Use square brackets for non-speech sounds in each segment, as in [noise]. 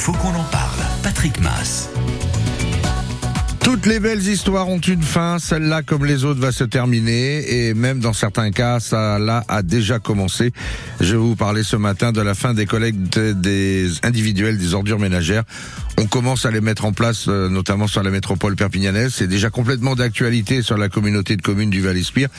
faut qu'on en parle. Patrick Mass. Toutes les belles histoires ont une fin, celle-là comme les autres va se terminer et même dans certains cas ça là a déjà commencé. Je vais vous parler ce matin de la fin des collectes des individuels des ordures ménagères. On commence à les mettre en place euh, notamment sur la métropole perpignanaise, c'est déjà complètement d'actualité sur la communauté de communes du Val-Espire.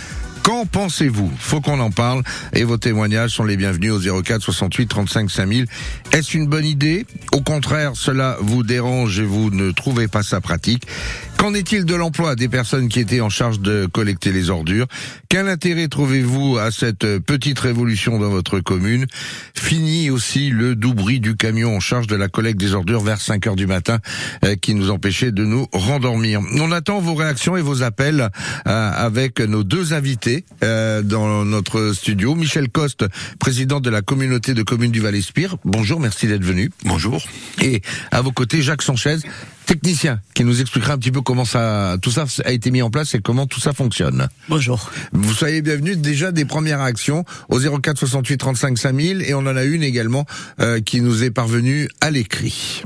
Qu'en pensez-vous? Faut qu'on en parle. Et vos témoignages sont les bienvenus au 04 68 35 5000. Est-ce une bonne idée? Au contraire, cela vous dérange et vous ne trouvez pas ça pratique. Qu'en est-il de l'emploi des personnes qui étaient en charge de collecter les ordures? Quel intérêt trouvez-vous à cette petite révolution dans votre commune? Fini aussi le doubri du camion en charge de la collecte des ordures vers 5 heures du matin euh, qui nous empêchait de nous rendormir. On attend vos réactions et vos appels euh, avec nos deux invités euh, dans notre studio. Michel Coste, président de la communauté de communes du Val-Espire. Bonjour, merci d'être venu. Bonjour. Et à vos côtés, Jacques Sanchez, technicien, qui nous expliquera un petit peu comment ça, tout ça a été mis en place et comment tout ça fonctionne. Bonjour. Vous soyez bienvenus. Déjà des premières réactions au 04 68 35 5000 et on en a une également euh, qui nous est parvenue à l'écrit.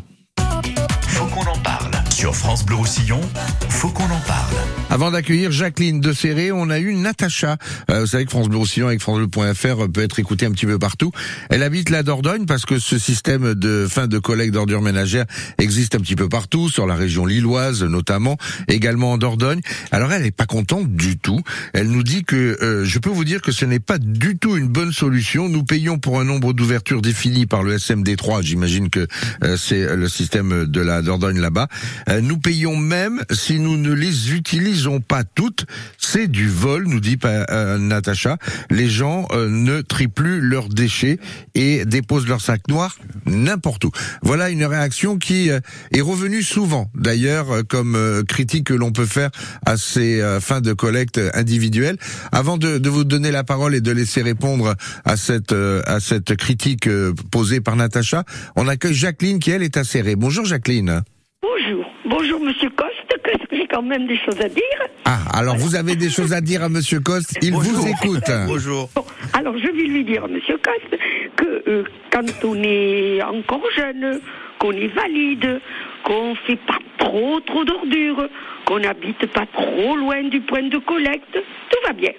Sur France Bleu Roussillon, faut qu'on en parle. Avant d'accueillir Jacqueline de Serré, on a eu Natacha. Euh, vous savez que France Bleu avec FranceBleu.fr peut être écouté un petit peu partout. Elle habite la Dordogne parce que ce système de fin de collecte d'ordures ménagères existe un petit peu partout, sur la région lilloise notamment, également en Dordogne. Alors elle n'est pas contente du tout. Elle nous dit que euh, je peux vous dire que ce n'est pas du tout une bonne solution. Nous payons pour un nombre d'ouvertures défini par le SMD3. J'imagine que euh, c'est le système de la Dordogne là-bas. Euh, nous payons même si nous ne les utilisons pas toutes. C'est du vol, nous dit euh, Natacha. Les gens euh, ne trient plus leurs déchets et déposent leurs sacs noirs n'importe où. Voilà une réaction qui est revenue souvent, d'ailleurs, comme critique que l'on peut faire à ces fins de collecte individuelles. Avant de, vous donner la parole et de laisser répondre à cette à critique posée par Natacha, on accueille Jacqueline qui elle est acérée. Bonjour Jacqueline. Bonjour. Bonjour, Monsieur Coste, que j'ai quand même des choses à dire. Ah, alors vous avez des choses à dire à Monsieur Coste, il vous écoute. [laughs] Bonjour. Bon, alors je vais lui dire à Monsieur Coste que euh, quand on est encore jeune, qu'on est valide, qu'on fait pas trop trop d'ordures, qu'on n'habite pas trop loin du point de collecte, tout va bien.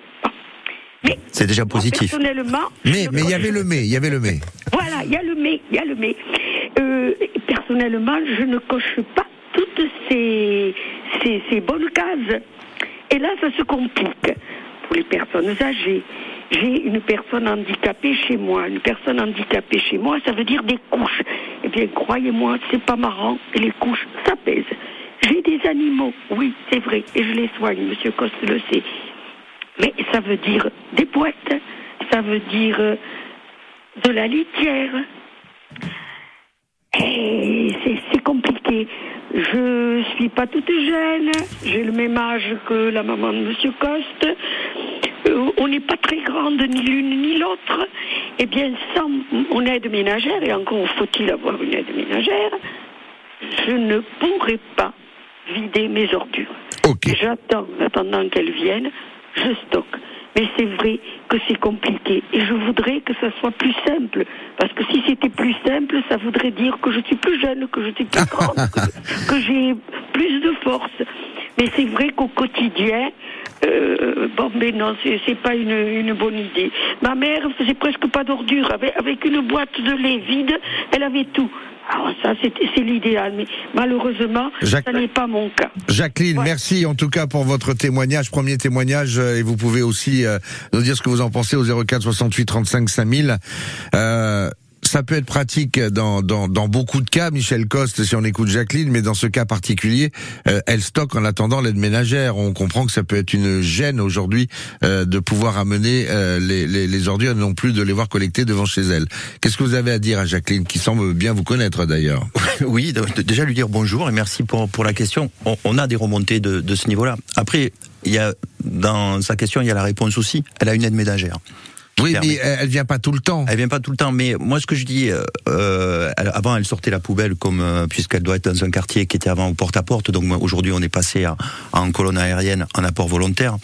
C'est déjà moi, positif. personnellement, Mais mais il y avait le mais, il y avait le mais. Voilà, il y a le mais, il y a le mais. Euh, personnellement, je ne coche pas toutes ces, ces, bonnes cases. Et là, ça se complique. Pour les personnes âgées, j'ai une personne handicapée chez moi. Une personne handicapée chez moi, ça veut dire des couches. Eh bien, croyez-moi, c'est pas marrant. Et les couches, ça pèse. J'ai des animaux, oui, c'est vrai, et je les soigne, Monsieur Coste le sait. Mais ça veut dire des boîtes, ça veut dire euh, de la litière. Et c'est compliqué. Je suis pas toute jeune, j'ai le même âge que la maman de Monsieur Coste. Euh, on n'est pas très grande ni l'une ni l'autre. Eh bien, sans mon aide ménagère, et encore faut-il avoir une aide ménagère, je ne pourrais pas vider mes ordures. J'attends, en attendant qu'elles viennent, je stocke. Mais c'est vrai que c'est compliqué. Et je voudrais que ça soit plus simple. Parce que si c'était plus simple, ça voudrait dire que je suis plus jeune, que je suis plus grande, que, [laughs] que j'ai plus de force. Mais c'est vrai qu'au quotidien, euh, bon, mais non, c'est pas une, une bonne idée. Ma mère faisait presque pas d'ordures. Avec, avec une boîte de lait vide, elle avait tout. Alors ça, c'est c'est l'idéal. Mais malheureusement, Jacques- ça n'est pas mon cas. Jacqueline, Ouais. merci en tout cas pour votre témoignage, premier témoignage, euh, et vous pouvez aussi euh, nous dire ce que vous en pensez au 04 68 35 5000. Euh, ça peut être pratique dans, dans, dans beaucoup de cas, Michel Coste, si on écoute Jacqueline, mais dans ce cas particulier, euh, elle stocke en attendant l'aide ménagère. On comprend que ça peut être une gêne aujourd'hui euh, de pouvoir amener euh, les, les, les ordures non plus de les voir collectées devant chez elle. Qu'est-ce que vous avez à dire à Jacqueline, qui semble bien vous connaître d'ailleurs? [laughs] Oui, déjà lui dire bonjour et merci pour, pour la question. On, on a des remontées de, de ce niveau-là. Après, il y a, dans sa question, il y a la réponse aussi. Elle a une aide ménagère. Oui, mais elle vient pas tout le temps. Elle vient pas tout le temps. Mais moi, ce que je dis, euh, euh avant, elle sortait la poubelle comme euh, puisqu'elle doit être dans un quartier qui était avant au porte-à-porte. Donc aujourd'hui, on est passé à, en colonne aérienne, en apport volontaire.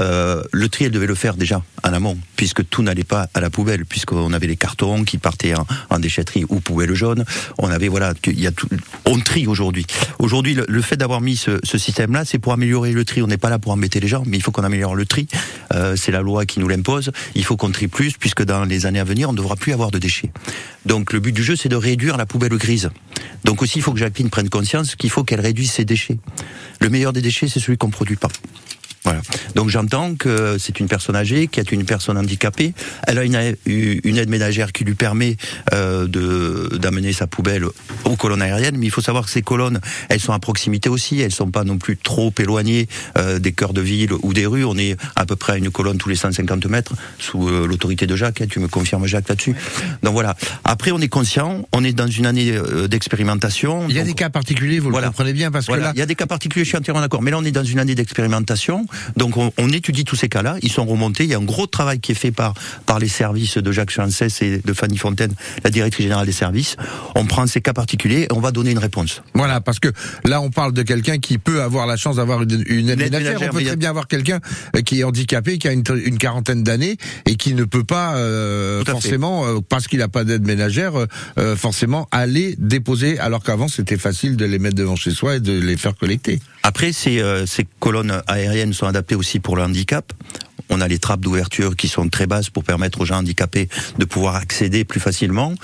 Euh, le tri, elle devait le faire déjà en amont, puisque tout n'allait pas à la poubelle, puisqu'on avait les cartons qui partaient en, en déchetterie ou poubelle jaune. On avait voilà, il y a tout, on trie aujourd'hui. Aujourd'hui, le, le, fait d'avoir mis ce, ce système-là, c'est pour améliorer le tri. On n'est pas là pour embêter les gens, mais il faut qu'on améliore le tri. Euh, c'est la loi qui nous l'impose. Il faut qu'on plus, puisque dans les années à venir, on ne devra plus avoir de déchets. Donc le but du jeu, c'est de réduire la poubelle grise. Donc aussi, il faut que Jacqueline prenne conscience qu'il faut qu'elle réduise ses déchets. Le meilleur des déchets, c'est celui qu'on ne produit pas. Voilà. Donc j'entends que c'est une personne âgée, qui est une personne handicapée. Elle a une, une aide ménagère qui lui permet euh, de d'amener sa poubelle aux colonnes aériennes. Mais il faut savoir que ces colonnes, elles sont à proximité aussi. Elles sont pas non plus trop éloignées euh, des cœurs de ville ou des rues. On est à peu près à une colonne tous les 150 mètres sous euh, l'autorité de Jacques. Hein. tu me confirmes Jacques là-dessus. Donc voilà. Après, on est conscient. On est dans une année euh, d'expérimentation. Il y a des cas particuliers, vous le comprenez bien, parce que là, il y a des cas particuliers. Je suis entièrement d'accord. Mais là, on est dans une année d'expérimentation. Donc on, on, étudie tous ces cas-là, ils sont remontés, il y a un gros travail qui est fait par, par les services de Jacques Chancès et de Fanny Fontaine, la directrice générale des services. On prend ces cas particuliers et on va donner une réponse. Voilà, parce que là on parle de quelqu'un qui peut avoir la chance d'avoir une, une aide ménagère. On peut très bien avoir quelqu'un euh, qui est handicapé, qui a une, une quarantaine d'années et qui ne peut pas euh, forcément, euh, parce qu'il n'a pas d'aide ménagère, euh, forcément aller déposer, alors qu'avant c'était facile de les mettre devant chez soi et de les faire collecter. Après, ces, ces colonnes aériennes sont adaptées aussi pour le handicap. On a les trappes d'ouverture qui sont très basses pour permettre aux gens handicapés de pouvoir accéder plus facilement.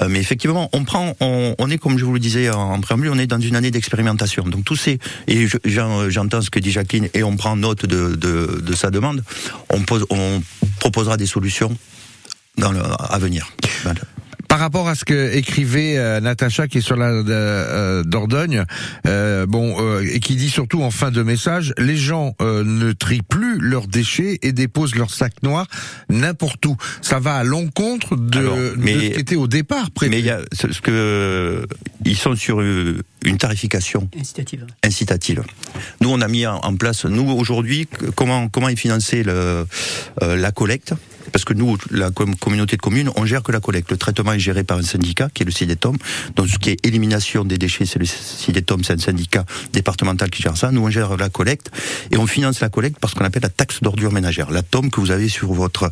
Euh, mais effectivement, on prend, on, est comme je vous le disais en, préambule, on est dans une année d'expérimentation. Donc tous ces et j'entends ce que dit Jacqueline et on prend note de, sa demande. On proposera des solutions dans le, à venir. Voilà. Par rapport à ce que écrivait euh, Natacha qui est sur la euh, Dordogne, euh, bon euh, et qui dit surtout en fin de message, les gens euh, ne trient plus leurs déchets et déposent leurs sacs noirs n'importe où. Ça va à l'encontre de, Alors, mais, de, ce qui était au départ prévu. Mais il y a ce, ce que ils sont sur une tarification incitative. incitative. Nous on a mis en place nous aujourd'hui comment comment est financé le, la collecte? Parce que nous, la communauté de communes, on gère que la collecte. Le traitement est géré par un syndicat, qui est le CIDETOM. Donc, ce qui est élimination des déchets, c'est le CIDETOM, c'est un syndicat départemental qui gère ça. Nous, on gère la collecte et on finance la collecte parce qu'on appelle la taxe d'ordure ménagère. La TOM que vous avez sur votre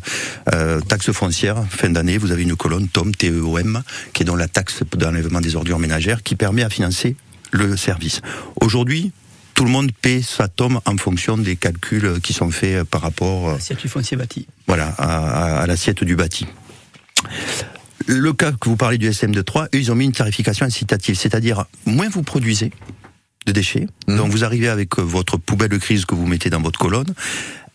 euh, taxe foncière, fin d'année, vous avez une colonne TOM, T-E-O-M, qui est dans la taxe d'enlèvement des ordures ménagères, qui permet à financer le service. Aujourd'hui, tout le monde paie sa tome en fonction des calculs qui sont faits par rapport euh, l'assiette du foncier bâti. Voilà, à, à, à l'assiette du bâti. Le cas que vous parlez du SM23, eux, ils ont mis une tarification incitative, c'est-à-dire moins vous produisez de déchets, mmh. donc vous arrivez avec votre poubelle de crise que vous mettez dans votre colonne,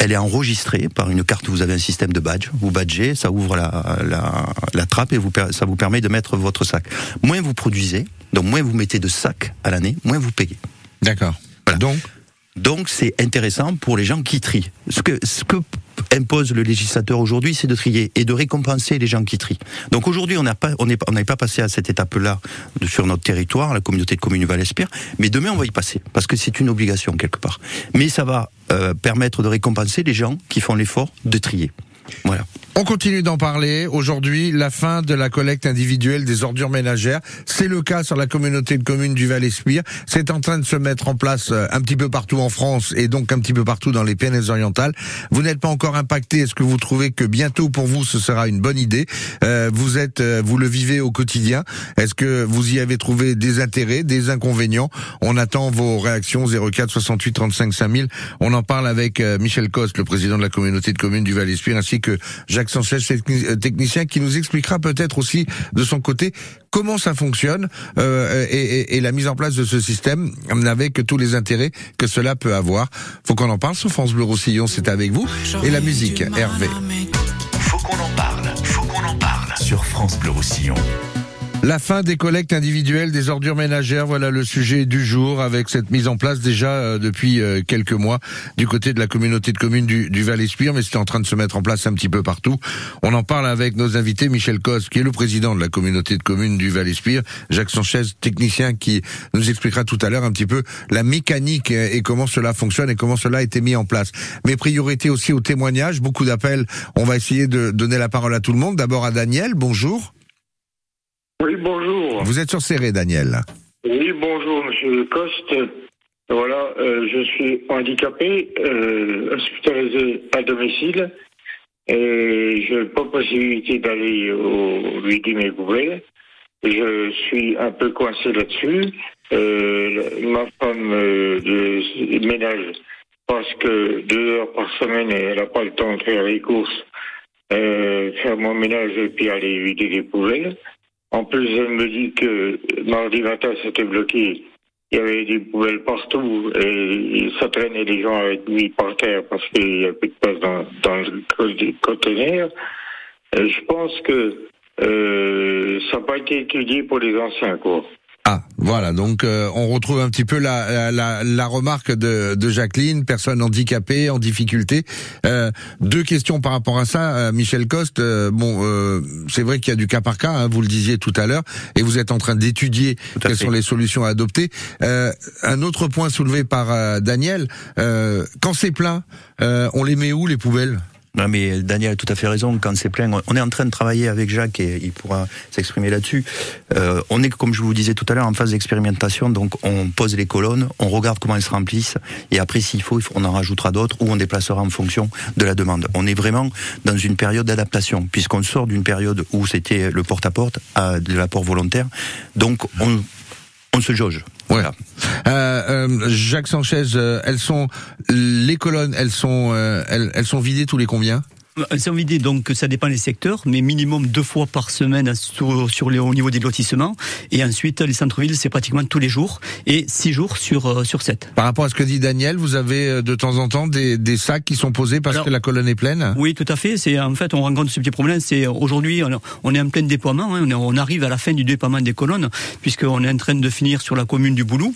elle est enregistrée par une carte, vous avez un système de badge, vous badgez, ça ouvre la, la, la trappe et vous, ça vous permet de mettre votre sac. Moins vous produisez, donc moins vous mettez de sacs à l'année, moins vous payez. D'accord. Donc, donc c'est intéressant pour les gens qui trient. Ce que, ce que impose le législateur aujourd'hui, c'est de trier et de récompenser les gens qui trient. Donc aujourd'hui, on n'a pas, on n'est on pas passé à cette étape-là sur notre territoire, la communauté de communes Val-Espire, mais demain on va y passer parce que c'est une obligation quelque part. Mais ça va euh, permettre de récompenser les gens qui font l'effort de trier. Voilà. On continue d'en parler. Aujourd'hui, la fin de la collecte individuelle des ordures ménagères. C'est le cas sur la communauté de communes du Val-Espire. C'est en train de se mettre en place euh, un petit peu partout en France et donc un petit peu partout dans les Pyrénées-Orientales. Vous n'êtes pas encore impacté. Est-ce que vous trouvez que bientôt pour vous ce sera une bonne idée? Euh, Vous êtes, euh, vous le vivez au quotidien. Est-ce que vous y avez trouvé des intérêts, des inconvénients? On attend vos réactions 04 68 35 5000. On en parle avec euh, Michel Coste, le président de la communauté de communes du Val-Espire, ainsi que Jacques Sanchez, euh, technicien, qui nous expliquera peut-être aussi de son côté comment ça fonctionne euh, et, la mise en place de ce système avec tous les intérêts que cela peut avoir. Faut qu'on en parle sur France Bleu Roussillon, c'est avec vous. Et la musique, Hervé. Faut qu'on en parle, faut qu'on en parle sur France Bleu Roussillon. La fin des collectes individuelles des ordures ménagères, voilà le sujet du jour avec cette mise en place déjà euh, depuis euh, quelques mois du côté de la communauté de communes du, du Val-Espire, mais c'est en train de se mettre en place un petit peu partout. On en parle avec nos invités, Michel Cos, qui est le président de la communauté de communes du Val-Espire, Jacques Sanchez, technicien, qui nous expliquera tout à l'heure un petit peu la mécanique et comment cela fonctionne et comment cela a été mis en place. Mais priorité aussi au témoignage, beaucoup d'appels. On va essayer de donner la parole à tout le monde. D'abord à Daniel, bonjour. Oui, bonjour. Vous êtes sur Serré, Daniel. Oui, bonjour, monsieur Coste. Voilà, euh, je suis handicapé, euh, hospitalisé à domicile, et je n'ai pas possibilité d'aller au lui dire mes poubelles. Je suis un peu coincé là-dessus. Euh, ma femme euh, de ménage parce que deux heures par semaine, elle n'a pas le temps de faire les courses, euh, faire mon ménage et puis aller vider les poubelles. En plus, elle me dit que mardi matin, c'était bloqué. Il y avait des poubelles partout et ça traînait des gens avec lui par terre parce qu'il n'y a plus de place dans, le conteneur. je pense que euh, ça n'a pas été étudié pour les anciens, quoi. Ah, voilà. Donc, euh, on retrouve un petit peu la, la, la remarque de, de, Jacqueline, personne handicapée, en difficulté. Euh, deux questions par rapport à ça, euh, Michel Coste. Euh, bon, c'est vrai qu'il y a du cas par cas, hein, vous le disiez tout à l'heure, et vous êtes en train d'étudier quelles sont les solutions à adopter. un autre point soulevé par Daniel, quand c'est plein, on les met où les poubelles? Non, mais Daniel a tout à fait raison. Quand c'est plein, on est en train de travailler avec Jacques et il pourra s'exprimer là-dessus. Euh, on est, comme je vous disais tout à l'heure, en phase d'expérimentation. Donc, on pose les colonnes, on regarde comment elles se remplissent et après, s'il faut, on en rajoutera d'autres ou on déplacera en fonction de la demande. On est vraiment dans une période d'adaptation puisqu'on sort d'une période où c'était le porte-à-porte à de l'apport volontaire. Donc, on, on se jauge. Voilà. Euh, euh, Jacques Sanchez, euh, elles sont les colonnes, elles sont euh, elles, elles sont vidées tous les combien? Elles sont vidées, donc ça dépend des secteurs, mais minimum deux fois par semaine sur, sur les, au niveau des lotissements. Et ensuite, les centres-villes, c'est pratiquement tous les jours et six jours sur sur sept. Par rapport à ce que dit Daniel, vous avez de temps en temps des, des sacs qui sont posés parce que la colonne est pleine? Oui, tout à fait. C'est en fait, on rencontre ce petit problème. C'est aujourd'hui, on est en plein déploiement. Hein, on arrive à la fin du déploiement des colonnes puisqu'on est en train de finir sur la commune du Boulou.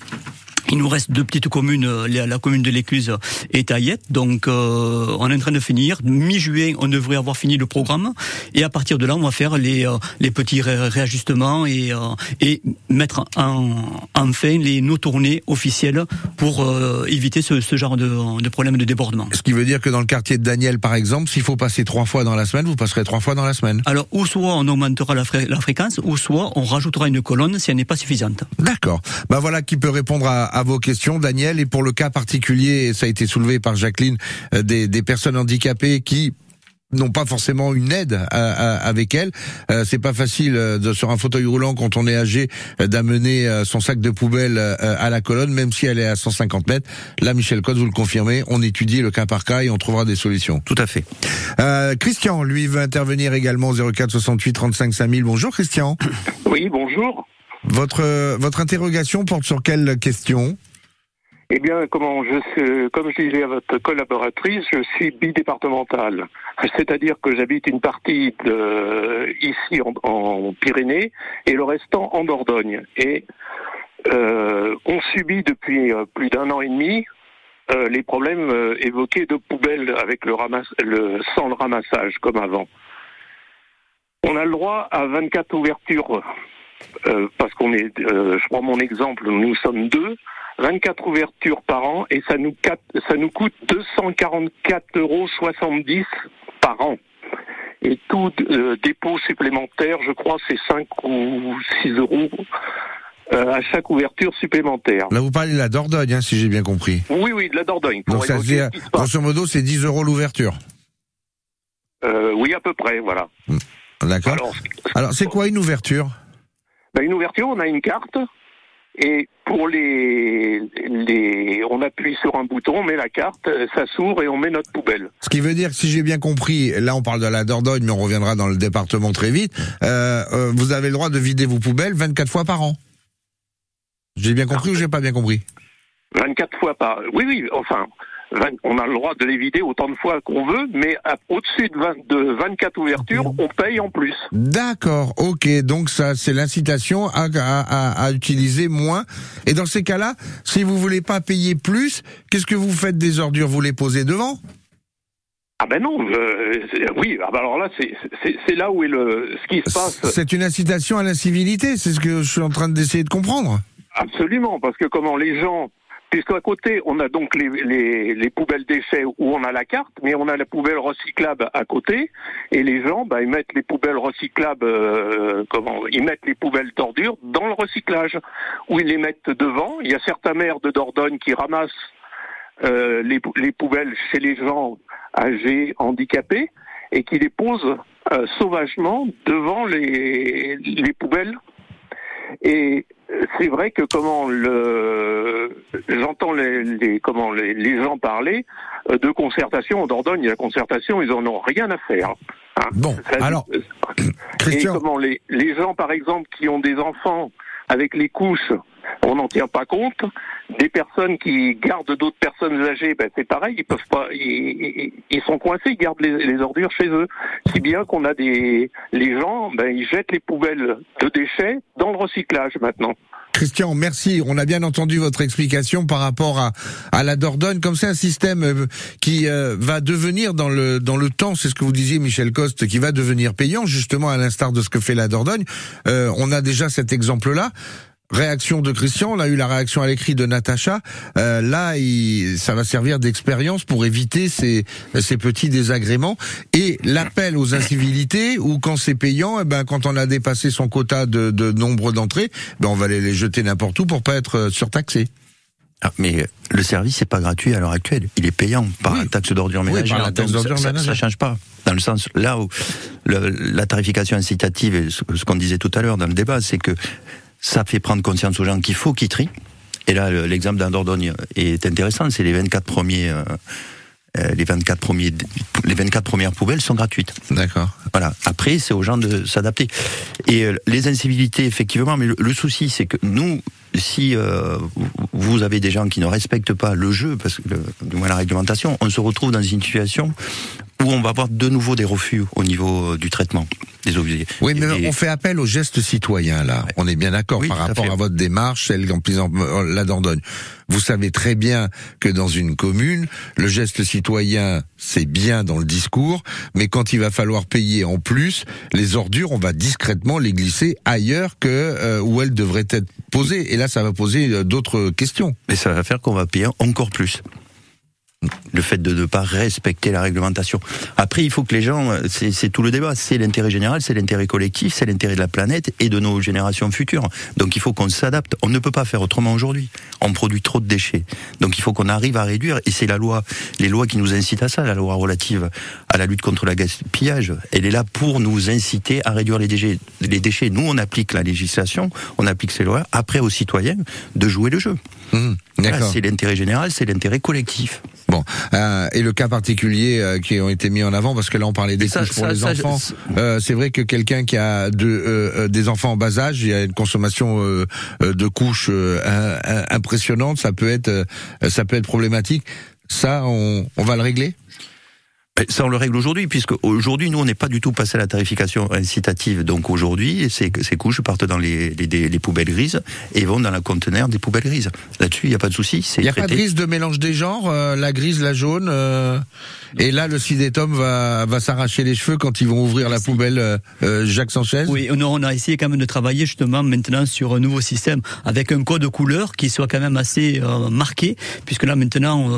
Il nous reste deux petites communes, euh, la commune de l'Écluse et Taillette. Donc, euh, on est en train de finir. Mi-juin, on devrait avoir fini le programme. Et à partir de là, on va faire les, euh, les petits réajustements et, et mettre en, enfin les nos tournées officielles pour éviter ce, ce genre de, de, problème de débordement. Ce qui veut dire que dans le quartier de Daniel, par exemple, s'il faut passer trois fois dans la semaine, vous passerez trois fois dans la semaine. Alors, ou soit on augmentera la, la fréquence, ou soit on rajoutera une colonne si elle n'est pas suffisante. D'accord. Ben voilà qui peut répondre à à vos questions, Daniel. Et pour le cas particulier, ça a été soulevé par Jacqueline, euh, des, des personnes handicapées qui n'ont pas forcément une aide avec elles. Euh, c'est pas facile euh, de, sur un fauteuil roulant quand on est âgé d'amener son sac de poubelle à la colonne, même si elle est à 150 mètres. Là, Michel Code, vous le confirmez, on étudie le cas par cas et on trouvera des solutions. Tout à fait. Christian, lui, veut intervenir également au 04 68 35 5000. Bonjour Christian. Oui, bonjour. Votre, votre interrogation porte sur quelle question? Eh bien, comment je, comme je disais à votre collaboratrice, je suis bidépartemental. C'est-à-dire que j'habite une partie de, ici en, Pyrénées et le restant en Dordogne. Et euh, on subit depuis euh, plus d'un an et demi euh, les problèmes évoqués de poubelles avec le, ramasse, le sans le ramassage comme avant. On a le droit à 24 ouvertures euh, parce qu'on est, euh, je prends mon exemple, nous sommes deux, 24 ouvertures par an et ça nous, ça nous coûte 244,70 euros par an. Et tout euh, dépôt supplémentaire, je crois, c'est 5 ou 6 euros à chaque ouverture supplémentaire. Là, vous parlez de la Dordogne, hein, si j'ai bien compris. Oui, oui, de la Dordogne. Donc, ça grosso modo, c'est 10 euros l'ouverture. oui, à peu près, voilà. Hmm. D'accord. Alors, c'est quoi une ouverture? Ben, Une ouverture, on a une carte. Et pour les, les, on appuie sur un bouton, on met la carte, ça s'ouvre et on met notre poubelle. Ce qui veut dire que si j'ai bien compris, là on parle de la Dordogne, mais on reviendra dans le département très vite. Euh, euh, vous avez le droit de vider vos poubelles 24 fois par an. J'ai bien compris ou j'ai pas bien compris? 24 fois par. Oui, oui. Enfin, on a le droit de les vider autant de fois qu'on veut, mais au-dessus de, de 24 ouvertures, on paye en plus. D'accord, ok. Donc ça, c'est l'incitation à, à, à, utiliser moins. Et dans ces cas-là, si vous voulez pas payer plus, qu'est-ce que vous faites des ordures Vous les posez devant? Ah ben non, euh, oui, ah ben alors là, c'est là où est le ce qui se passe. C'est une incitation à l'incivilité, c'est ce que je suis en train d'essayer de comprendre. Absolument, parce que comment les gens Puisqu'à côté, on a donc les, les, les, poubelles déchets où on a la carte, mais on a la poubelle recyclable à côté, et les gens, bah, ils mettent les poubelles recyclables, euh, comment Ils mettent les poubelles d'ordures dans le recyclage, où ils les mettent devant. Il y a certains maires de Dordogne qui ramassent euh, les, les, poubelles chez les gens âgés, handicapés, et qui les posent euh, sauvagement devant les, les poubelles. C'est vrai que comment le j'entends les, les, comment les, les, gens parler euh, de concertation en Dordogne, la concertation, ils en ont rien à faire. Hein. Bon, alors Christian... et comment les, les gens par exemple qui ont des enfants avec les couches, on n'en tient pas compte. Des personnes qui gardent d'autres personnes âgées, ben c'est pareil, ils peuvent pas, ils, sont coincés, ils gardent les, les, ordures chez eux. Si bien qu'on a des, les gens, ben ils jettent les poubelles de déchets dans le recyclage maintenant. Christian, merci. On a bien entendu votre explication par rapport à, à la Dordogne. Comme c'est un système euh, qui euh, va devenir dans le dans le temps, c'est ce que vous disiez, Michel Coste, qui va devenir payant, justement à l'instar de ce que fait la Dordogne. Euh, on a déjà cet exemple-là réaction de Christian, on a eu la réaction à l'écrit de Natacha. Euh, là, il, ça va servir d'expérience pour éviter ces, ces petits désagréments et l'appel aux incivilités ou quand c'est payant, eh ben quand on a dépassé son quota de, de nombre d'entrées, ben on va les, les jeter n'importe où pour pas être euh, surtaxé. Ah, mais le service n'est pas gratuit à l'heure actuelle. Il est payant par la taxe d'ordure ménagère. ça, ça, change pas. Dans le sens là où le, la tarification incitative, et ce qu'on disait tout à l'heure dans le débat, c'est que ça fait prendre conscience aux gens qu'il faut qu'ils trient. Et là, l'exemple d'un Dordogne est intéressant. C'est les 24 premiers. Euh, euh, les 24 premiers, les 24 premières poubelles sont gratuites. D'accord. Voilà. Après, c'est aux gens de s'adapter. Et euh, les incivilités, effectivement, mais le, souci, c'est que nous, si vous avez des gens qui ne respectent pas le jeu, parce que du moins la réglementation, on se retrouve dans une situation où on va avoir de nouveau des refus au niveau du traitement des eaux Oui, mais on fait appel au geste citoyen là. On est bien d'accord par rapport à, votre démarche, celle en plus la Dordogne. Vous savez très bien que dans une commune, le geste citoyen, c'est bien dans le discours, mais quand il va falloir payer en plus, les ordures, on va discrètement les glisser ailleurs que euh, où elles devraient être posées. Et là, ça va poser euh, d'autres questions. Mais ça va faire qu'on va payer encore plus le fait de ne pas respecter la réglementation. Après, il faut que les gens, c'est tout le débat, c'est l'intérêt général, c'est l'intérêt collectif, c'est l'intérêt de la planète et de nos générations futures. Donc il faut qu'on s'adapte. On ne peut pas faire autrement aujourd'hui. On produit trop de déchets. Donc il faut qu'on arrive à réduire. Et c'est la loi, les lois qui nous incitent à ça, la loi relative à la lutte contre le gaspillage. Elle est là pour nous inciter à réduire les déchets. Les déchets. Nous, on applique la législation, on applique ces lois. Après, aux citoyens de jouer le jeu. Mmh, c'est l'intérêt général, c'est l'intérêt collectif. Bon, euh, et le cas particulier euh, qui ont été mis en avant, parce que là on parlait des couches pour les enfants. Euh, c'est vrai que quelqu'un qui a de, euh, des enfants en bas âge, il y a une consommation de couches impressionnante. Ça peut être, ça peut être problématique. Ça, on, on va le régler? Ça, on le règle aujourd'hui, puisque aujourd'hui, nous, on n'est pas du tout passé à la tarification incitative. Donc aujourd'hui, ces, ces couches partent dans les, les, les, poubelles grises et vont dans la conteneur des poubelles grises. Là-dessus, il n'y a pas de souci. Il n'y a pas de risque de mélange des genres, euh, la grise, la jaune. Euh, et là, le sidétum va, va s'arracher les cheveux quand ils vont ouvrir la poubelle euh, euh Jacques Sanchez. Oui, on a, on a essayé quand même de travailler justement maintenant sur un nouveau système avec un code couleur qui soit quand même assez marqué, puisque là maintenant,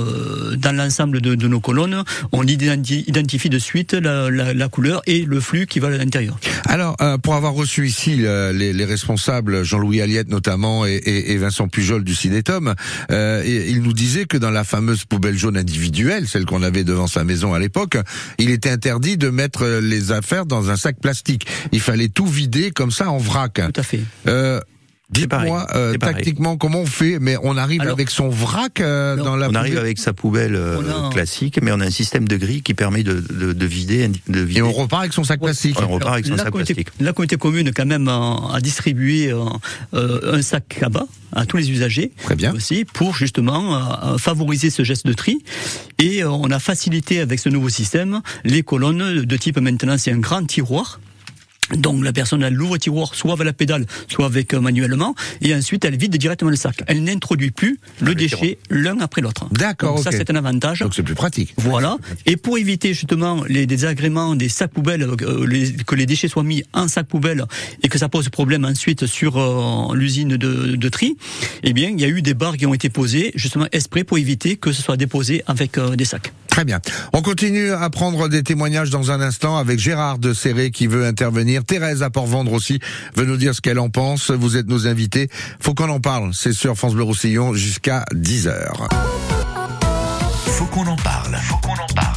dans l'ensemble de, de nos colonnes, on identifie identifie de suite la, la, la, couleur et le flux qui va à l'intérieur. Alors, euh, pour avoir reçu ici euh, les, les, responsables, Jean-Louis Aliette notamment et, et, et, Vincent Pujol du Cinétum, euh, il nous disait que dans la fameuse poubelle jaune individuelle, celle qu'on avait devant sa maison à l'époque, il était interdit de mettre les affaires dans un sac plastique. Il fallait tout vider comme ça en vrac. Tout à fait. Euh, Dites-moi euh, tactiquement comment on fait, mais on arrive avec son vrac euh, dans la. On arrive avec sa poubelle euh, classique, mais on a un système de grille qui permet de, de, de, vider, de vider. Et on repart avec son sac plastique. On repart avec son la sac plastique. La communauté commune a quand même a distribué un sac cabas à tous les usagers. Très bien. Aussi pour justement favoriser ce geste de tri. Et on a facilité avec ce nouveau système les colonnes de type maintenant c'est un grand tiroir donc la personne elle ouvre le tiroir soit avec la pédale, soit avec euh, manuellement, et ensuite elle vide directement le sac. Elle n'introduit plus le déchet l'un après l'autre. D'accord. Ça c'est un avantage. Donc c'est plus pratique. Voilà. Et pour éviter justement les désagréments des sacs poubelles, euh, les, que les déchets soient mis en sac poubelle et que ça pose problème ensuite sur euh, l'usine de, de, tri, eh bien il y a eu des barres qui ont été posées justement exprès pour éviter que ce soit déposé avec des sacs. Très bien. On continue à prendre des témoignages dans un instant avec Gérard de Serré qui veut intervenir. Thérèse à Port-Vendre aussi veut nous dire ce qu'elle en pense. Vous êtes nos invités. Faut qu'on en parle. C'est sur France Bleu Roussillon jusqu'à 10h. Faut qu'on en parle. Faut qu'on en parle.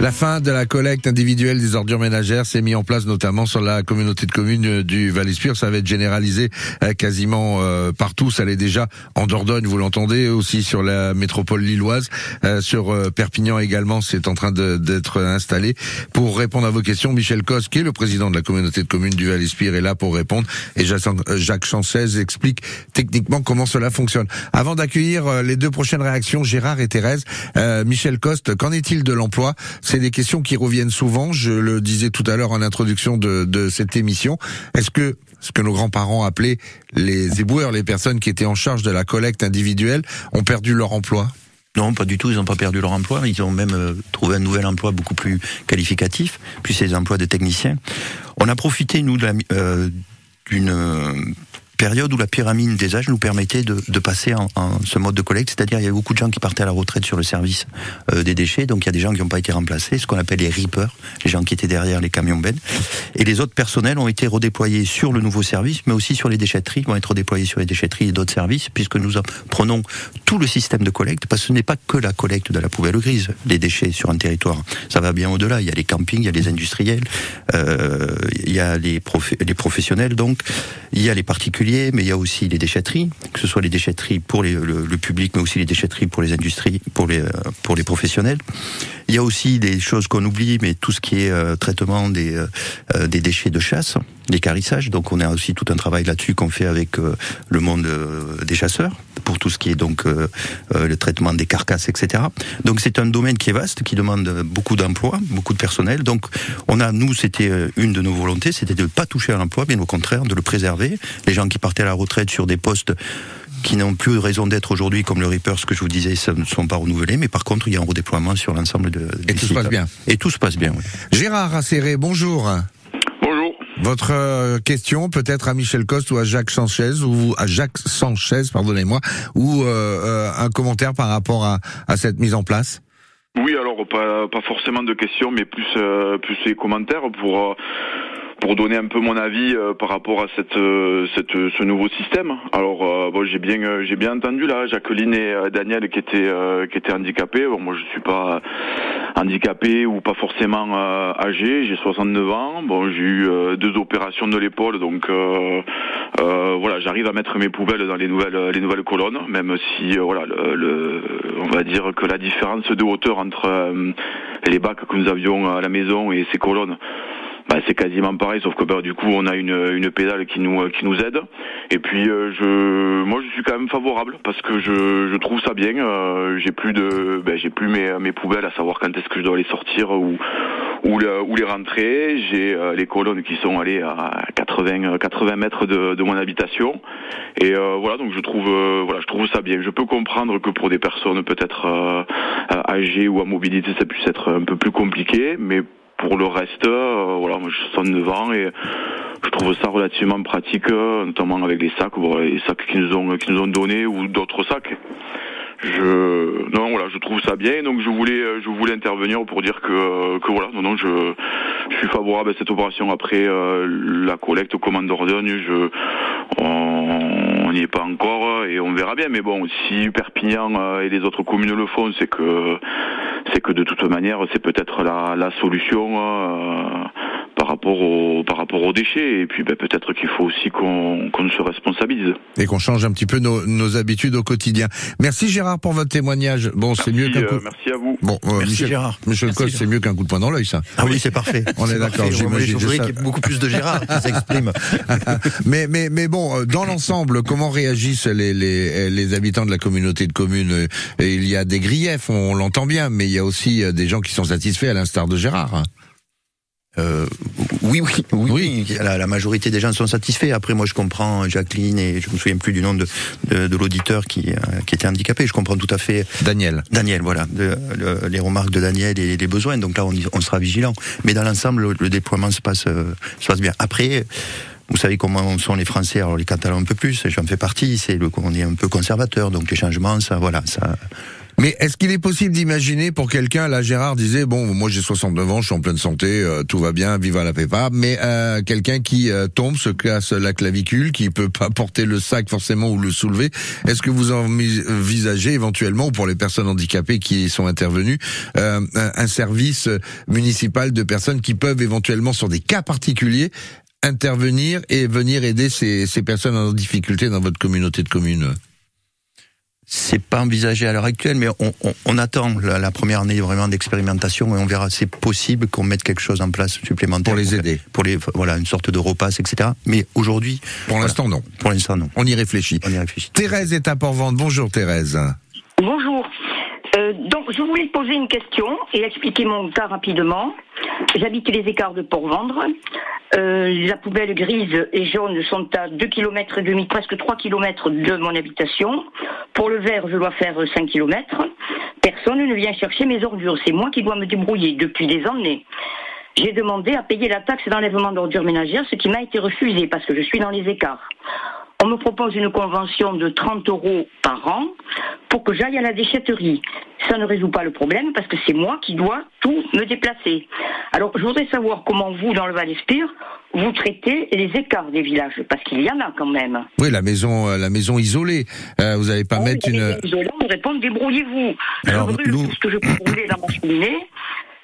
La fin de la collecte individuelle des ordures ménagères s'est mise en place notamment sur la communauté de communes du Val-Espire. Ça va être généralisé euh, quasiment euh, partout. Ça l'est déjà en Dordogne, vous l'entendez, aussi sur la métropole lilloise, euh, sur Perpignan également. C'est en train d'être installé. Pour répondre à vos questions, Michel Cos, qui est le président de la communauté de communes du Val-Espire, est là pour répondre. Et Jacques Chancez explique techniquement comment cela fonctionne. Avant d'accueillir les deux prochaines réactions, Gérard et Thérèse, Michel Coste, qu'en est-il de l'emploi C'est des questions qui reviennent souvent. Je le disais tout à l'heure en introduction de, de cette émission. Est-ce que ce que nos grands-parents appelaient les éboueurs, les personnes qui étaient en charge de la collecte individuelle, ont perdu leur emploi? Non, pas du tout. Ils n'ont pas perdu leur emploi. Ils ont même euh, trouvé un nouvel emploi beaucoup plus qualificatif, puis ces emplois de techniciens. On a profité, nous, euh, d'une période où la pyramide des âges nous permettait de, passer en, ce mode de collecte, c'est-à-dire il y avait beaucoup de gens qui partaient à la retraite sur le service euh, des déchets, donc il y a des gens qui n'ont pas été remplacés, ce qu'on appelle les reapers, les gens qui étaient derrière les camions bennes, et les autres personnels ont été redéployés sur le nouveau service, mais aussi sur les déchetteries, vont être redéployés sur les déchetteries et d'autres services, puisque nous prenons tout le système de collecte, parce que ce n'est pas que la collecte de la poubelle grise, les déchets sur un territoire, ça va bien au-delà, il y a les campings, il y a les industriels, euh, il y a les professionnels, donc il y a les particuliers, mais il y a aussi les déchetteries, que ce soit les déchetteries pour le, public, mais aussi les déchetteries pour les industries, pour les, pour les professionnels. Il y a aussi des choses qu'on oublie, mais tout ce qui est euh, traitement euh, des déchets de chasse, l'écarissage. Donc on a aussi tout un travail là-dessus qu'on fait avec euh, le monde euh, des chasseurs pour tout ce qui est donc euh, le traitement des carcasses, etc. Donc c'est un domaine qui est vaste, qui demande beaucoup d'emplois, beaucoup de personnel. Donc on a, nous, c'était une de nos volontés, c'était de ne pas toucher à l'emploi, bien au contraire, de le préserver. Les gens qui partaient à la retraite sur des postes qui n'ont plus raison d'être aujourd'hui, comme le Reaper, ce que je vous disais, ça ne sont pas renouvelés, mais par contre, il y a un redéploiement sur l'ensemble de. Et tout sites. se passe bien. Et tout se passe bien. Oui. Gérard Acéré, bonjour. Votre euh, question peut-être à Michel Coste ou à Jacques Sanchez ou à Jacques Sanchez, pardonnez-moi, ou euh, euh, un commentaire par rapport à, à cette mise en place? Oui, alors pas, pas forcément de questions, mais plus euh, plus commentaires pour pour donner un peu mon avis euh, par rapport à cette, euh, cette ce nouveau système. Alors euh, bon, j'ai bien j'ai bien entendu là Jacqueline et Daniel qui étaient qui étaient handicapés. Bon, moi je suis pas handicapé ou pas forcément âgé. J'ai 69 ans. Bon, j'ai eu deux opérations de l'épaule, donc voilà, j'arrive à mettre mes poubelles dans les nouvelles les nouvelles colonnes, même si voilà le, le, on va dire que la différence de hauteur entre les bacs que nous avions à la maison et ces colonnes bah, c'est quasiment pareil, sauf que bah, du coup on a une, une pédale qui nous qui nous aide. Et puis euh, je, moi je suis quand même favorable parce que je, je trouve ça bien. Euh, j'ai plus de, ben, j'ai plus mes, mes poubelles à savoir quand est-ce que je dois les sortir ou ou, ou les rentrer. J'ai euh, les colonnes qui sont allées à 80 80 mètres de, de mon habitation. Et euh, voilà donc je trouve voilà je trouve ça bien. Je peux comprendre que pour des personnes peut-être âgées ou à mobilité ça puisse être un peu plus compliqué, mais pour le reste, euh, voilà, moi je 69 ans et je trouve ça relativement pratique, euh, notamment avec les sacs, les sacs qu'ils nous ont qu'ils nous ont donnés ou d'autres sacs. Je non voilà, je trouve ça bien donc je voulais je voulais intervenir pour dire que que voilà non non je je suis favorable à cette opération après euh, la collecte au commande d'Ordogne je on n'y est pas encore et on verra bien mais bon si Perpignan euh, et les autres communes le font c'est que c'est que de toute manière c'est peut-être la, solution euh, par rapport au par rapport aux déchets. Et puis ben, peut-être qu'il faut aussi qu'on qu'on se responsabilise et qu'on change un petit peu nos, nos habitudes au quotidien. Merci Gérard pour votre témoignage. Bon, c'est mieux qu'un coup. Euh, merci à vous. Bon, euh, Merci Michel, Gérard. Michel Coste, c'est mieux qu'un coup de poing dans l'œil, ça. Ah oui, c'est parfait. On est C'est d'accord, j'imagine qu'il y ait beaucoup plus de Gérard qui s'exprime. [laughs] mais, mais, mais bon, euh, dans l'ensemble, comment réagissent les, les, les habitants de la communauté de communes? Euh, Il y a des griefs, on l'entend bien, mais il y a aussi des gens qui sont satisfaits, à l'instar de Gérard. Euh, oui, oui, oui, oui. La, la majorité des gens sont satisfaits. Après, moi, je comprends Jacqueline et je me souviens plus du nom de, de, de l'auditeur qui, euh, qui était handicapé. Je comprends tout à fait Daniel. Daniel, voilà, de- le- les remarques de Daniel et les besoins. Donc là, on, sera vigilant. Mais dans l'ensemble, le, le déploiement se passe, euh, se passe bien. Après. Vous savez comment sont les Français, alors les Catalans un peu plus, j'en fais partie, c'est le, on est un peu conservateur, donc les changements, ça, voilà, ça, Mais est-ce qu'il est possible d'imaginer pour quelqu'un, là Gérard disait, bon, moi j'ai 69 ans, je suis en pleine santé, euh, tout va bien, viva la pépa, mais euh, quelqu'un qui euh, tombe, se casse la clavicule, qui peut pas porter le sac forcément ou le soulever, est-ce que vous envisagez éventuellement, ou pour les personnes handicapées qui sont intervenues, euh, un, un service municipal de personnes qui peuvent éventuellement, sur des cas particuliers, intervenir et venir aider ces, ces personnes en difficulté dans votre communauté de communes? C'est pas envisagé à l'heure actuelle, mais on, on, on attend la, la, première année vraiment d'expérimentation et on verra. C'est possible qu'on mette quelque chose en place supplémentaire pour les aider, pour les voilà une sorte de repas, etc. Mais aujourd'hui, pour voilà. l'instant non. Pour l'instant non. On y réfléchit. On y réfléchit. Thérèse est à Port-Vente. Bonjour Thérèse. Bonjour. Euh, donc, je voulais poser une question et expliquer mon cas rapidement. J'habite les écarts de Port-Vendre. Euh, la poubelle grise et jaune sont à 2 km presque 3 km de mon habitation. Pour le vert, je dois faire 5 km. Personne ne vient chercher mes ordures. C'est moi qui dois me débrouiller depuis des années. J'ai demandé à payer la taxe d'enlèvement d'ordures ménagères, ce qui m'a été refusé parce que je suis dans les écarts. On me propose une convention de 30 euros par an pour que j'aille à la déchetterie. Ça ne résout pas le problème parce que c'est moi qui dois tout me déplacer. Alors, je voudrais savoir comment vous, dans le Val-Espire, vous traitez les écarts des villages, parce qu'il y en a quand même. Oui, la maison, euh, la maison isolée. Euh, vous n'allez pas oh, mettre une. Isolée, on me répond débrouillez-vous. Je brûle tout ce que je peux brûler dans ma cheminée,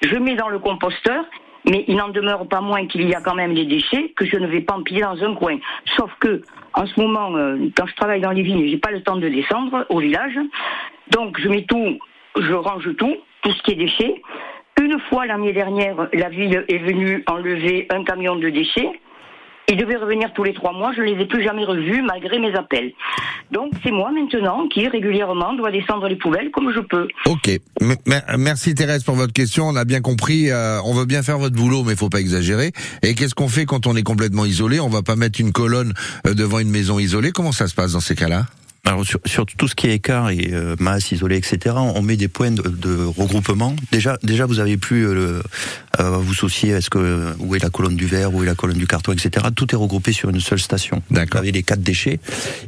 je mets dans le composteur mais il n'en demeure pas moins qu'il y a quand même des déchets que je ne vais pas empiler dans un coin. Sauf que, en ce moment, euh, quand je travaille dans les vignes, j'ai pas le temps de descendre au village, donc je mets tout, je range tout, tout ce qui est déchets. Une fois l'année dernière, la ville est venue enlever un camion de déchets. Ils devaient revenir tous les trois mois, je ne les ai plus jamais revus malgré mes appels. Donc c'est moi maintenant qui régulièrement dois descendre les poubelles comme je peux. Ok, merci Thérèse pour votre question, on a bien compris, euh, on veut bien faire votre boulot mais il faut pas exagérer. Et qu'est-ce qu'on fait quand on est complètement isolé? On va pas mettre une colonne euh, devant une maison isolée, comment ça se passe dans ces cas-là? Alors sur, sur, tout ce qui est écart et euh, masse isolée, etc., on met des points de, de regroupement. Déjà, déjà, vous avez plus euh, euh, vous soucier est-ce que où est la colonne du verre, où est la colonne du carton, etc. Tout est regroupé sur une seule station. D'accord. Avec les quatre déchets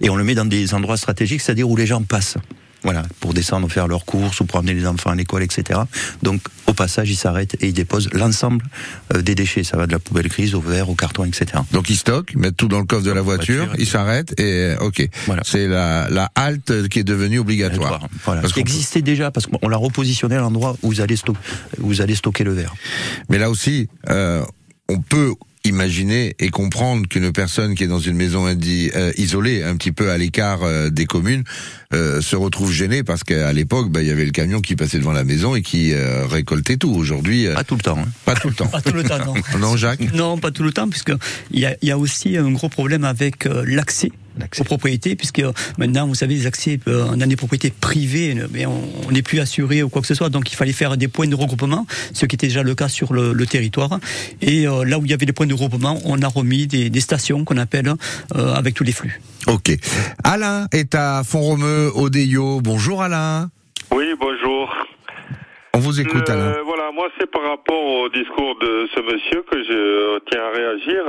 et on le met dans des endroits stratégiques, c'est-à-dire où les gens passent. Voilà, pour descendre faire leurs courses ou pour amener les enfants à l'école, etc. Donc, au passage, ils s'arrêtent et ils déposent l'ensemble euh, des déchets. Ça va de la poubelle grise au verre, au carton, etc. Donc, ils stockent, mettent tout dans le coffre de la voiture, voiture ils s'arrêtent et ok. Voilà. C'est la, la halte qui est devenue obligatoire. Voilà. Parce qui existait déjà, parce qu'on l'a repositionné à l'endroit où vous allez, stocker, vous allez stocker le verre. Mais là aussi, euh, on peut imaginer et comprendre qu'une personne qui est dans une maison euh, isolée, un petit peu à l'écart euh, des communes, euh, se retrouve gênée parce qu'à l'époque, bah, il y avait le camion qui passait devant la maison et qui euh, récoltait tout. Aujourd'hui, pas tout le temps. Hein. Pas tout le temps. [laughs] pas tout le temps, non. non, Jacques? Non, pas tout le temps, puisque il y a, y a, aussi un gros problème avec euh, l'accès aux propriétés, puisque maintenant, vous savez, les accès euh, dans des propriétés privées, mais on n'est plus assuré ou quoi que ce soit, donc il fallait faire des points de regroupement, ce qui était déjà le cas sur le, le territoire. Et euh, là où il y avait des points de regroupement, on a remis des, des stations qu'on appelle euh, avec tous les flux. Ok. Alain est à Font-Romeu, Odeyo. Bonjour Alain. Oui, bonjour. On vous écoute, euh, Alain. Voilà, moi c'est par rapport au discours de ce monsieur que je tiens à réagir.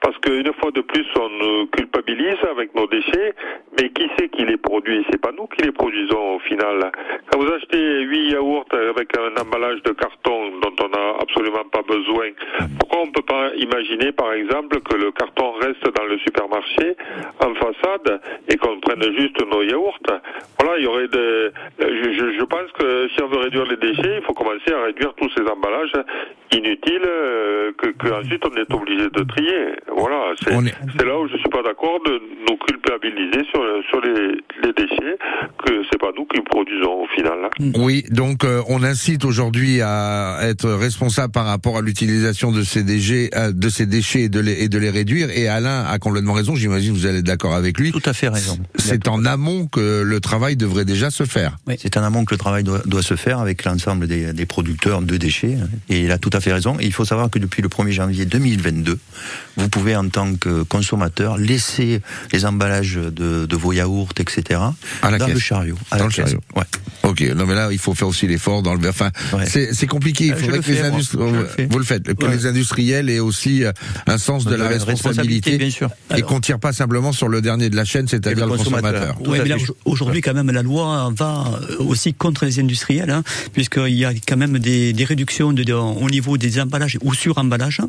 Parce qu'une fois de plus, on nous culpabilise avec nos déchets, mais qui c'est qui les produit? C'est pas nous qui les produisons au final. Quand vous achetez 8 yaourts avec un emballage de carton dont on n'a absolument pas besoin, pourquoi on ne peut pas imaginer, par exemple, que le carton reste dans le supermarché en façade et qu'on prenne juste nos yaourts? Voilà, il y aurait des... Je, je, je pense que si on veut réduire les déchets, il faut commencer à réduire tous ces emballages inutile euh, que, que ensuite on est obligé de trier. Voilà, c'est est- là où je suis pas d'accord de nous culpabiliser sur, sur les, les déchets, que c'est pas nous qui produisons au final. hein. Oui, donc euh, on incite aujourd'hui à être responsable par rapport à l'utilisation de ces déchets, euh, de ces déchets et de les, et de les réduire. Et Alain a complètement raison. J'imagine que vous allez être d'accord avec lui. Tout à fait raison. C'est en amont que le travail devrait déjà se faire. C'est en amont que le travail doit, doit se faire avec l'ensemble des, des producteurs de déchets. Et il a tout à fait raison. Et il faut savoir que depuis le 1er janvier 2022, vous pouvez en tant que consommateur laisser les emballages de, de vos yaourts, etc. À la dans caisse. le chariot. À Dans la le caisse. chariot. Ouais. Ok, non mais là il faut faire aussi l'effort dans le. Enfin, Ouais. c'est compliqué. Il Euh, faudrait le que les fais, le fais. vous le faites, que Ouais. les industriels aient aussi euh, un sens de la responsabilité, bien sûr. et qu'on tire pas simplement sur le dernier de la chaîne, c'est-à-dire le consommateur. consommateur. Ouais, aujourd'hui, quand même, la loi va euh, aussi contre les industriels, hein, puisqu'il y a quand même des, des réductions de, de- au niveau des emballages ou sur emballages.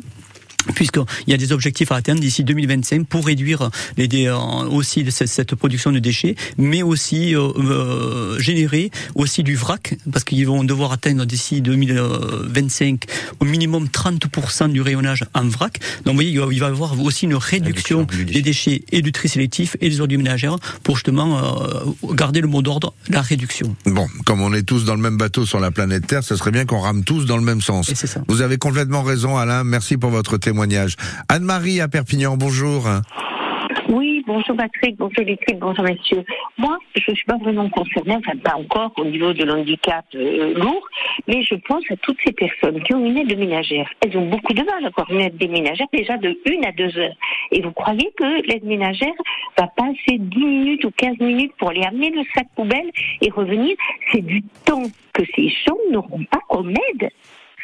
Puisqu'il y a des objectifs à atteindre d'ici 2025 pour réduire les, dé- euh, aussi cette, production de déchets, mais aussi euh, euh, générer aussi du vrac, parce qu'ils vont devoir atteindre d'ici 2025 au minimum 30% du rayonnage en vrac. Donc vous voyez, il va y avoir aussi une réduction, Réduction du déchet. des déchets et du tri sélectif et des ordures ménagères pour justement euh, garder le mot d'ordre, la réduction. Bon, comme on est tous dans le même bateau sur la planète Terre, ce serait bien qu'on rame tous dans le même sens. Vous avez complètement raison, Alain. Merci pour votre témoignage. Anne-Marie à Perpignan, bonjour. Oui, bonjour Patrick, bonjour l'équipe, bonjour messieurs. Moi, je ne suis pas vraiment concernée, enfin pas encore au niveau de l'handicap euh, lourd, mais je pense à toutes ces personnes qui ont une aide ménagère. Elles ont beaucoup de mal à avoir une aide ménagère déjà de une à deux heures. Et vous croyez que l'aide ménagère va passer 10 minutes ou 15 minutes pour aller amener le sac poubelle et revenir? C'est du temps que ces gens n'auront pas comme aide.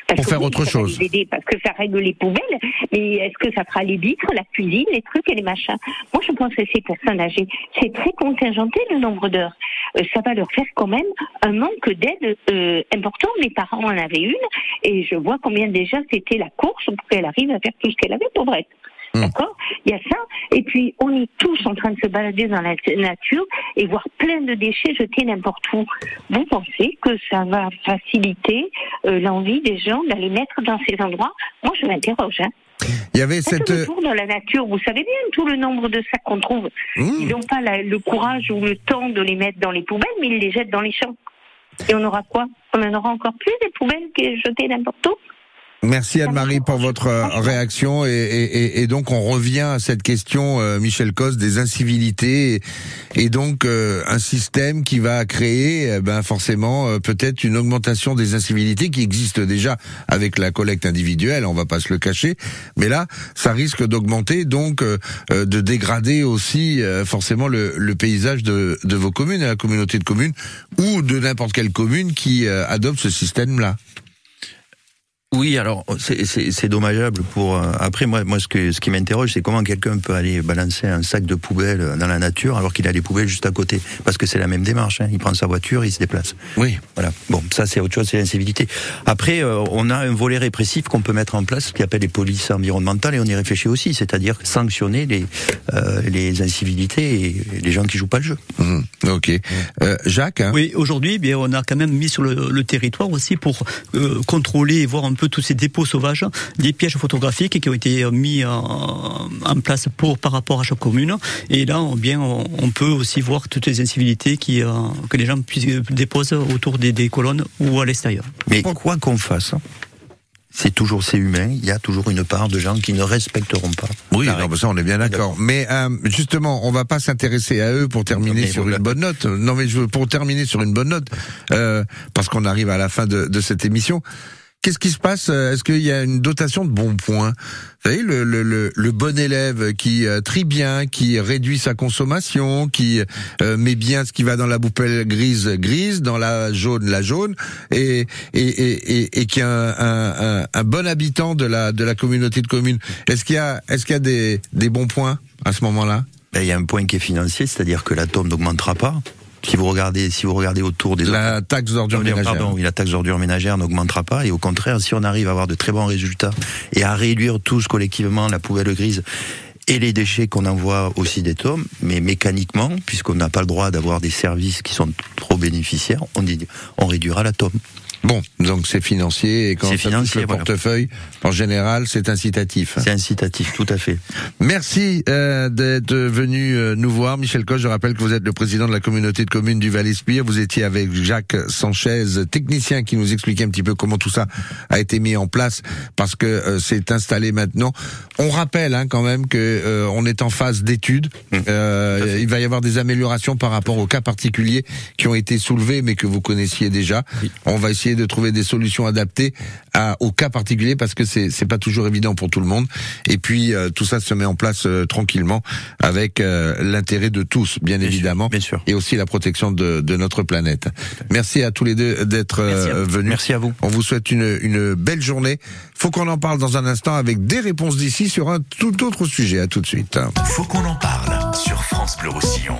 Parce Pour que faire oui, autre ça va chose. les aider parce que ça règle les poubelles, mais est-ce que ça fera les vitres, la cuisine, les trucs et les machins? Moi, je pense que ces personnes âgées, c'est très contingenté le nombre d'heures. Euh, ça va leur faire quand même un manque d'aide euh, important. Mes parents en avaient une et je vois combien déjà c'était la course pour qu'elle arrive à faire tout ce qu'elle avait pour être. Hmm. D'accord Il y a ça. Et puis, on est tous en train de se balader dans la nature et voir plein de déchets jetés n'importe où. Vous pensez que ça va faciliter euh, l'envie des gens d'aller mettre dans ces endroits? Moi, je m'interroge. Hein. Il y avait cette... le tour dans la nature. Vous savez bien tout le nombre de sacs qu'on trouve. Mmh. Ils n'ont pas la- le courage ou le temps de les mettre dans les poubelles, mais ils les jettent dans les champs. Et on aura quoi? On en aura encore plus des poubelles qui jetées n'importe où? Merci Anne-Marie pour votre euh, réaction et, et- et- et donc on revient à cette question, euh, Michel Cos, des incivilités et, et donc euh, un système qui va créer eh ben forcément euh, peut-être une augmentation des incivilités qui existent déjà avec la collecte individuelle, on va pas se le cacher, mais là ça risque d'augmenter donc de dégrader aussi euh, forcément le, le paysage de, de vos communes et la communauté de communes ou de n'importe quelle commune qui euh, adopte ce système-là. Oui, alors c'est- c'est c'est dommageable pour. euh, après, moi, moi, ce que ce qui m'interroge, c'est comment quelqu'un peut aller balancer un sac de poubelle dans la nature alors qu'il a les poubelles juste à côté, parce que c'est la même démarche. Hein. Il prend sa voiture, il se déplace. Oui. Voilà. Bon, ça c'est autre chose, c'est l'incivilité. Après, euh, on a un volet répressif qu'on peut mettre en place, ce qu'on appelle les polices environnementales, et on y réfléchit aussi, c'est-à-dire sanctionner les euh, les incivilités et les gens qui jouent pas le jeu. Mhm. Ok. Euh, Jacques hein Oui, aujourd'hui, eh bien, on a quand même mis sur le, le territoire aussi pour euh, contrôler et voir un peu tous ces dépôts sauvages, des pièges photographiques qui ont été euh, mis en, en place pour par rapport à chaque commune. Et là, on, bien, on, on peut aussi voir toutes les incivilités qui, euh, que les gens puissent, euh, déposent autour des, des colonnes ou à l'extérieur. Mais quoi qu'on fasse, c'est toujours c'est humain. Il y a toujours une part de gens qui ne respecteront pas. Oui, non, ça on est bien d'accord. Mais euh, justement, on va pas s'intéresser à eux pour terminer Mais sur voilà. une bonne note. Non, mais je veux pour terminer sur une bonne note, euh, parce qu'on arrive à la fin de, de cette émission. Qu'est-ce qui se passe euh, Est-ce qu'il y a une dotation de bons points? Vous savez, le, le, le, le bon élève qui euh, trie bien, qui réduit sa consommation, qui euh, met bien ce qui va dans la poubelle grise grise, dans la jaune la jaune, et et et, et, qui est un, un, un, bon habitant de la de la communauté de communes. Est-ce qu'il y a est-ce qu'il y a des des bons points à ce moment-là? Ben, il y a un point qui est financier, c'est-à-dire que l'atome n'augmentera pas. Si vous regardez, si vous regardez autour des La taxe mais, ménagères. Pardon, oui, la taxe d'ordures ménagères n'augmentera pas et au contraire, si on arrive à avoir de très bons résultats et à réduire tous collectivement la poubelle grise et les déchets qu'on envoie aussi des tomes, mais mécaniquement, puisqu'on n'a pas le droit d'avoir des services qui sont trop bénéficiaires, on, dit, on réduira la tome. Bon, donc c'est financier et quand C'est financier, le voilà. portefeuille, en général, c'est incitatif. C'est incitatif, tout à fait. Merci euh, d'être venu euh, nous voir, Michel Coche. Je rappelle que vous êtes le président de la communauté de communes du Val-Espire. Vous étiez avec Jacques Sanchez, technicien, qui nous expliquait un petit peu comment tout ça a été mis en place, parce que euh, c'est installé maintenant. On rappelle hein, quand même que euh, on est en phase d'étude. Euh, il va y avoir des améliorations par rapport aux cas particuliers qui ont été soulevés, mais que vous connaissiez déjà. On va essayer de trouver des solutions adaptées à, aux cas particuliers, parce que c'est c'est pas toujours évident pour tout le monde. Et puis euh, tout ça se met en place euh, tranquillement avec euh, l'intérêt de tous, bien, évidemment, bien sûr. et aussi la protection de, de notre planète. Merci à tous les deux d'être euh, venus. Merci à vous. On vous souhaite une, une belle journée. Faut qu'on en parle dans un instant avec des réponses d'ici sur un tout autre sujet. À tout de suite. Faut qu'on en parle sur France Bleu Roussillon.